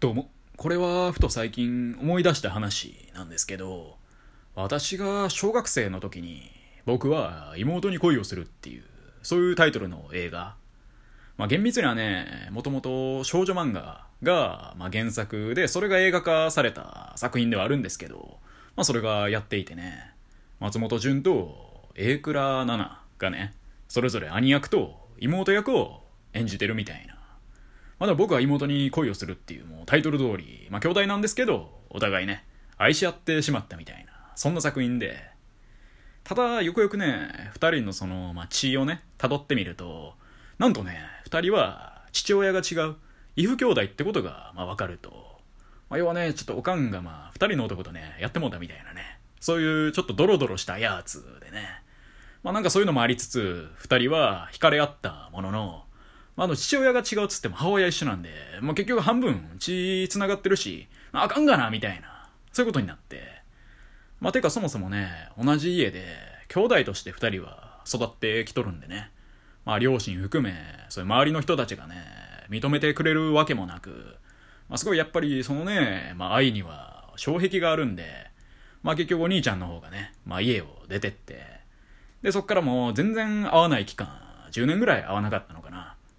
どうも。これはふと最近思い出した話なんですけど、私が小学生の時に僕は妹に恋をするっていう、そういうタイトルの映画。まあ厳密にはね、もともと少女漫画が、まあ、原作で、それが映画化された作品ではあるんですけど、まあそれがやっていてね、松本潤と榮倉奈々がね、それぞれ兄役と妹役を演じてるみたいな。まだ僕は妹に恋をするっていうもうタイトル通り、まあ兄弟なんですけど、お互いね、愛し合ってしまったみたいな、そんな作品で、ただ、よくよくね、二人のその、まあ、血をね、辿ってみると、なんとね、二人は父親が違う、異父兄弟ってことが、まあ、わかると。まあ、要はね、ちょっとおかんがまあ、二人の男とね、やってもうたみたいなね、そういうちょっとドロドロしたやつでね、まあなんかそういうのもありつつ、二人は惹かれ合ったものの、まあ、あの、父親が違うっつっても母親一緒なんで、まあ、結局半分血繋がってるし、あかんがな、みたいな、そういうことになって。まあ、てかそもそもね、同じ家で、兄弟として二人は育ってきとるんでね。まあ、両親含め、そういう周りの人たちがね、認めてくれるわけもなく、まあ、すごいやっぱりそのね、まあ、愛には障壁があるんで、まあ、結局お兄ちゃんの方がね、まあ、家を出てって、で、そっからもう全然会わない期間、10年ぐらい会わなかったのか。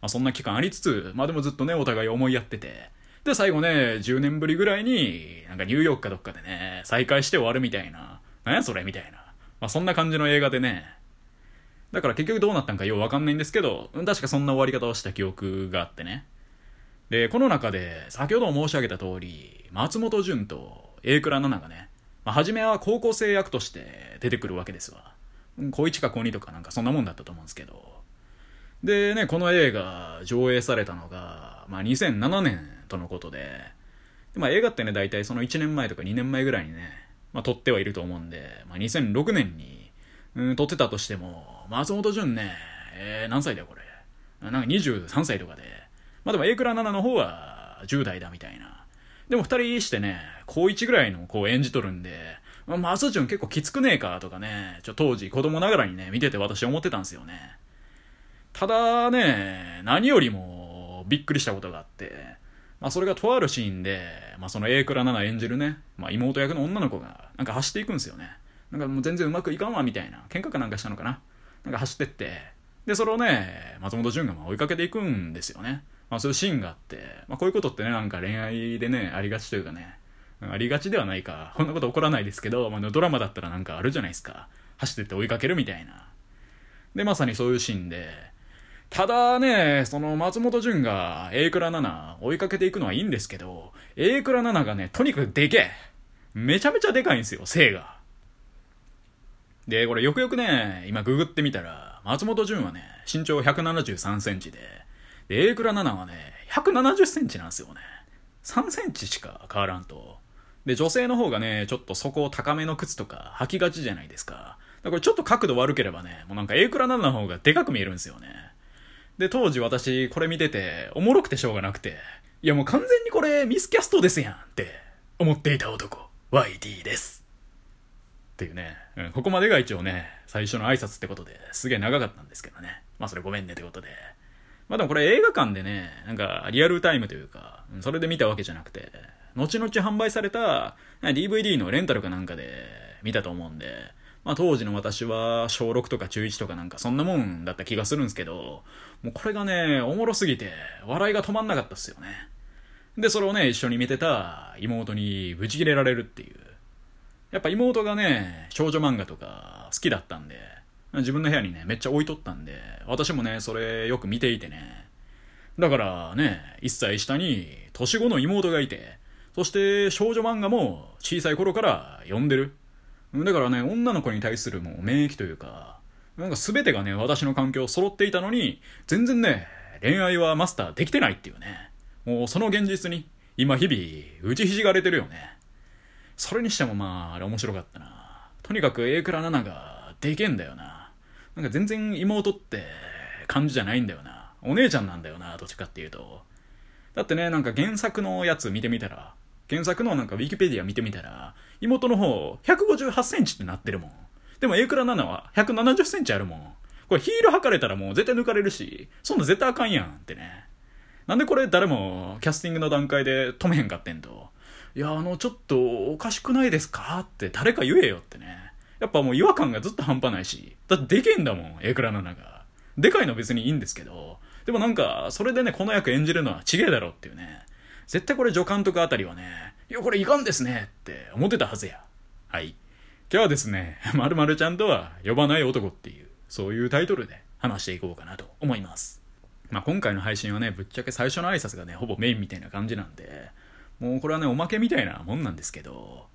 まあ、そんな期間ありつつ、まあでもずっとね、お互い思いやってて、で、最後ね、10年ぶりぐらいに、なんかニューヨークかどっかでね、再会して終わるみたいな、なんやそれ？みたいな。まあそんな感じの映画でね、だから結局どうなったんかようわかんないんですけど、確かそんな終わり方をした記憶があってね。で、この中で、先ほど申し上げた通り、松本潤と榮倉奈々がね、まあ、初めは高校生役として出てくるわけですわ。高1か高2とかなんかそんなもんだったと思うんですけど。でね、この映画上映されたのが、まあ、2007年とのことで、でまあ、映画ってね、大体その1年前とか2年前ぐらいにね、まあ、撮ってはいると思うんで、まあ、2006年に、うん、撮ってたとしても、松本潤ね、えー、何歳だよこれ。なんか23歳とかで、まあでも、エイクラ7の方は10代だみたいな。でも二人してね、高1ぐらいの子を演じとるんで、まあ、松潤結構きつくねえかとかね、ちょ当時子供ながらにね、見てて私思ってたんですよね。ただね、何よりもびっくりしたことがあって、まあそれがとあるシーンで、まあその A 倉奈々演じるね、まあ妹役の女の子がなんか走っていくんですよね。なんかもう全然うまくいかんわみたいな、喧嘩かなんかしたのかな。なんか走ってって、で、それをね、松本潤がま追いかけていくんですよね。まあそういうシーンがあって、まあこういうことってね、なんか恋愛でね、ありがちというかね、ありがちではないか、こんなこと起こらないですけど、まあ、ドラマだったらなんかあるじゃないですか。走ってって追いかけるみたいな。で、まさにそういうシーンで、ただね、その松本潤が A 倉7追いかけていくのはいいんですけど、A 倉7がね、とにかくでけえ。めちゃめちゃでかいんですよ、性が。で、これよくよくね、今ググってみたら、松本潤はね、身長173センチで、で、A 倉7はね、170センチなんですよね。3センチしか変わらんと。で、女性の方がね、ちょっと底高めの靴とか履きがちじゃないですか。だからちょっと角度悪ければね、もうなんか A クラ7の方がでかく見えるんですよね。で、当時私これ見てて、おもろくてしょうがなくて、いやもう完全にこれミスキャストですやんって思っていた男、YD です。っていうね、うん、ここまでが一応ね、最初の挨拶ってことですげえ長かったんですけどね。まあそれごめんねってことで。まあでもこれ映画館でね、なんかリアルタイムというか、それで見たわけじゃなくて、後々販売された DVD のレンタルかなんかで見たと思うんで、まあ当時の私は小6とか中1とかなんかそんなもんだった気がするんですけど、もうこれがね、おもろすぎて笑いが止まんなかったっすよね。で、それをね、一緒に見てた妹にブチ切れられるっていう。やっぱ妹がね、少女漫画とか好きだったんで、自分の部屋にね、めっちゃ置いとったんで、私もね、それよく見ていてね。だからね、1歳下に年子の妹がいて、そして少女漫画も小さい頃から読んでる。だからね、女の子に対するもう免疫というか、なんか全てがね、私の環境揃っていたのに、全然ね、恋愛はマスターできてないっていうね。もうその現実に、今日々、打ちひしがれてるよね。それにしてもまあ、あれ面白かったな。とにかく A 倉奈々がでけんだよな。なんか全然妹って感じじゃないんだよな。お姉ちゃんなんだよな、どっちかっていうと。だってね、なんか原作のやつ見てみたら、原作のなんかウィキペディア見てみたら、妹の方158センチってなってるもん。でも A 倉7は170センチあるもん。これヒール履かれたらもう絶対抜かれるし、そんな絶対あかんやんってね。なんでこれ誰もキャスティングの段階で止めへんかってんと。いや、あの、ちょっとおかしくないですかって誰か言えよってね。やっぱもう違和感がずっと半端ないし。だってでけえんだもん、エクラの中。でかいの別にいいんですけど。でもなんか、それでね、この役演じるのはちげえだろっていうね。絶対これ助監督あたりはね、いや、これいかんですねって思ってたはずや。はい。今日はですね、まるまるちゃんとは呼ばない男っていう、そういうタイトルで話していこうかなと思います。まあ、今回の配信はね、ぶっちゃけ最初の挨拶がね、ほぼメインみたいな感じなんで、もうこれはね、おまけみたいなもんなんですけど、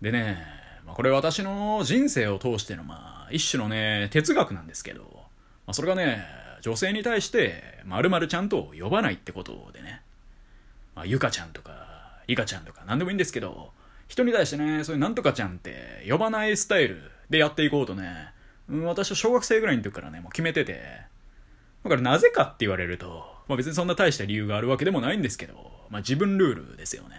でね、まあ、これ私の人生を通しての、まあ、一種のね、哲学なんですけど、まあ、それがね、女性に対して、まるまるちゃんと呼ばないってことでね、まあ、ゆかちゃんとか、いかちゃんとか、なんでもいいんですけど、人に対してね、そういうなんとかちゃんって呼ばないスタイルでやっていこうとね、うん、私は小学生ぐらいの時からね、もう決めてて、だからなぜかって言われると、まあ別にそんな大した理由があるわけでもないんですけど、まあ自分ルールですよね。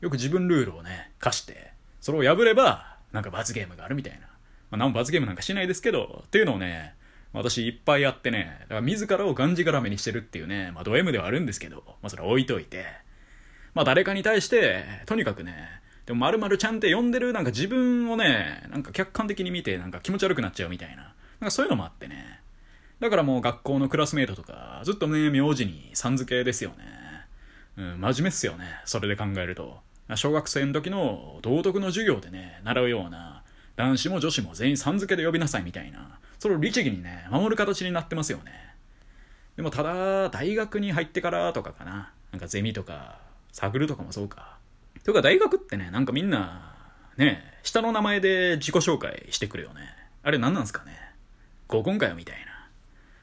よく自分ルールをね、課して、それを破れば、なんか罰ゲームがあるみたいな。まあ何も罰ゲームなんかしないですけど、っていうのをね、私いっぱいやってね、だから自らをがんじがらめにしてるっていうね、まあド M ではあるんですけど、まあそれ置いといて、まあ誰かに対して、とにかくね、でも〇〇ちゃんって呼んでるなんか自分をね、なんか客観的に見てなんか気持ち悪くなっちゃうみたいな、なんかそういうのもあってね、だからもう学校のクラスメートとか、ずっとね、名字にさん付けですよね。うん、真面目っすよね。それで考えると。小学生の時の道徳の授業でね、習うような、男子も女子も全員さん付けで呼びなさいみたいな、それを律儀にね、守る形になってますよね。でもただ、大学に入ってからとかかな。なんかゼミとか、サークルとかもそうか。というか大学ってね、なんかみんな、ね、下の名前で自己紹介してくるよね。あれ何なんすかね。合コンかよみたい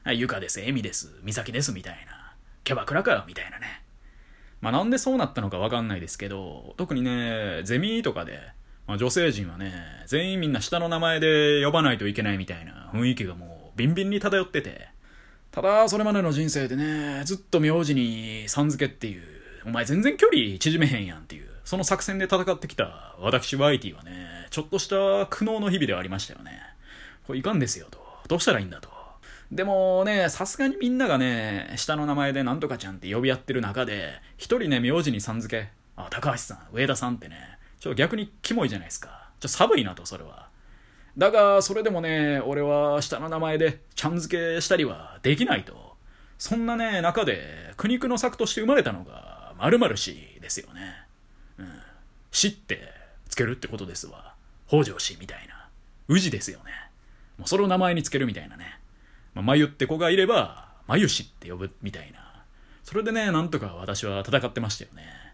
な。ゆかです、えみです、みさきです、みたいな。キャバクラかよ、みたいなね。まあなんでそうなったのかわかんないですけど、特にね、ゼミとかで、まあ、女性陣はね、全員みんな下の名前で呼ばないといけないみたいな雰囲気がもうビンビンに漂ってて、ただそれまでの人生でね、ずっと名字にさん付けっていう、お前全然距離縮めへんやんっていう、その作戦で戦ってきた私 YT はね、ちょっとした苦悩の日々ではありましたよね。これいかんですよと。どうしたらいいんだと。でもね、さすがにみんながね、下の名前でなんとかちゃんって呼び合ってる中で、一人ね、名字にさん付け、あ、高橋さん、上田さんってね、ちょっと逆にキモいじゃないですか。ちょっと寒いなと、それは。だが、それでもね、俺は下の名前でちゃん付けしたりはできないと。そんなね、中で苦肉の策として生まれたのが、〇〇氏ですよね。うん。死ってつけるってことですわ。北条氏みたいな。宇治ですよね。もうそれを名前につけるみたいなね。まあ、眉って子がいれば、眉氏って呼ぶみたいな。それでね、なんとか私は戦ってましたよね。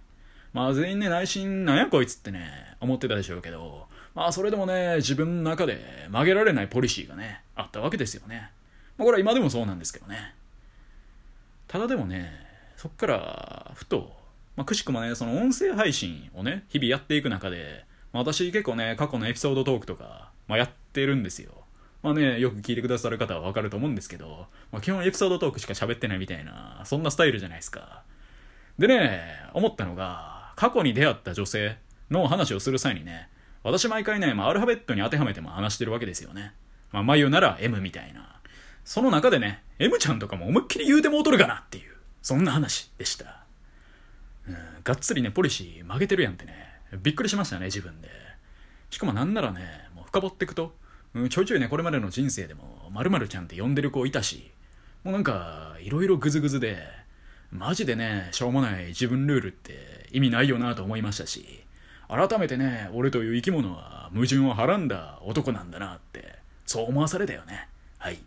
まあ全員ね、内心なんやこいつってね、思ってたでしょうけど、まあそれでもね、自分の中で曲げられないポリシーがね、あったわけですよね。まあこれは今でもそうなんですけどね。ただでもね、そっから、ふと、まあくしくもね、その音声配信をね、日々やっていく中で、まあ、私結構ね、過去のエピソードトークとか、まあやってるんですよ。まあね、よく聞いてくださる方はわかると思うんですけど、まあ、基本エピソードトークしか喋ってないみたいな、そんなスタイルじゃないですか。でね、思ったのが、過去に出会った女性の話をする際にね、私毎回ね、まあ、アルファベットに当てはめても話してるわけですよね。まあ、眉なら M みたいな。その中でね、M ちゃんとかも思いっきり言うても劣るかなっていう、そんな話でした。うん、がっつりね、ポリシー曲げてるやんってね、びっくりしましたね、自分で。しかもなんならね、もう深掘っていくと、うん、ちょいちょいね、これまでの人生でも、〇〇ちゃんって呼んでる子いたし、もうなんか、いろいろグズグズで、マジでね、しょうもない自分ルールって意味ないよなと思いましたし、改めてね、俺という生き物は矛盾をはらんだ男なんだなって、そう思わされたよね。はい。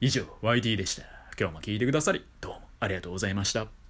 以上、YT でした。今日も聞いてくださり、どうもありがとうございました。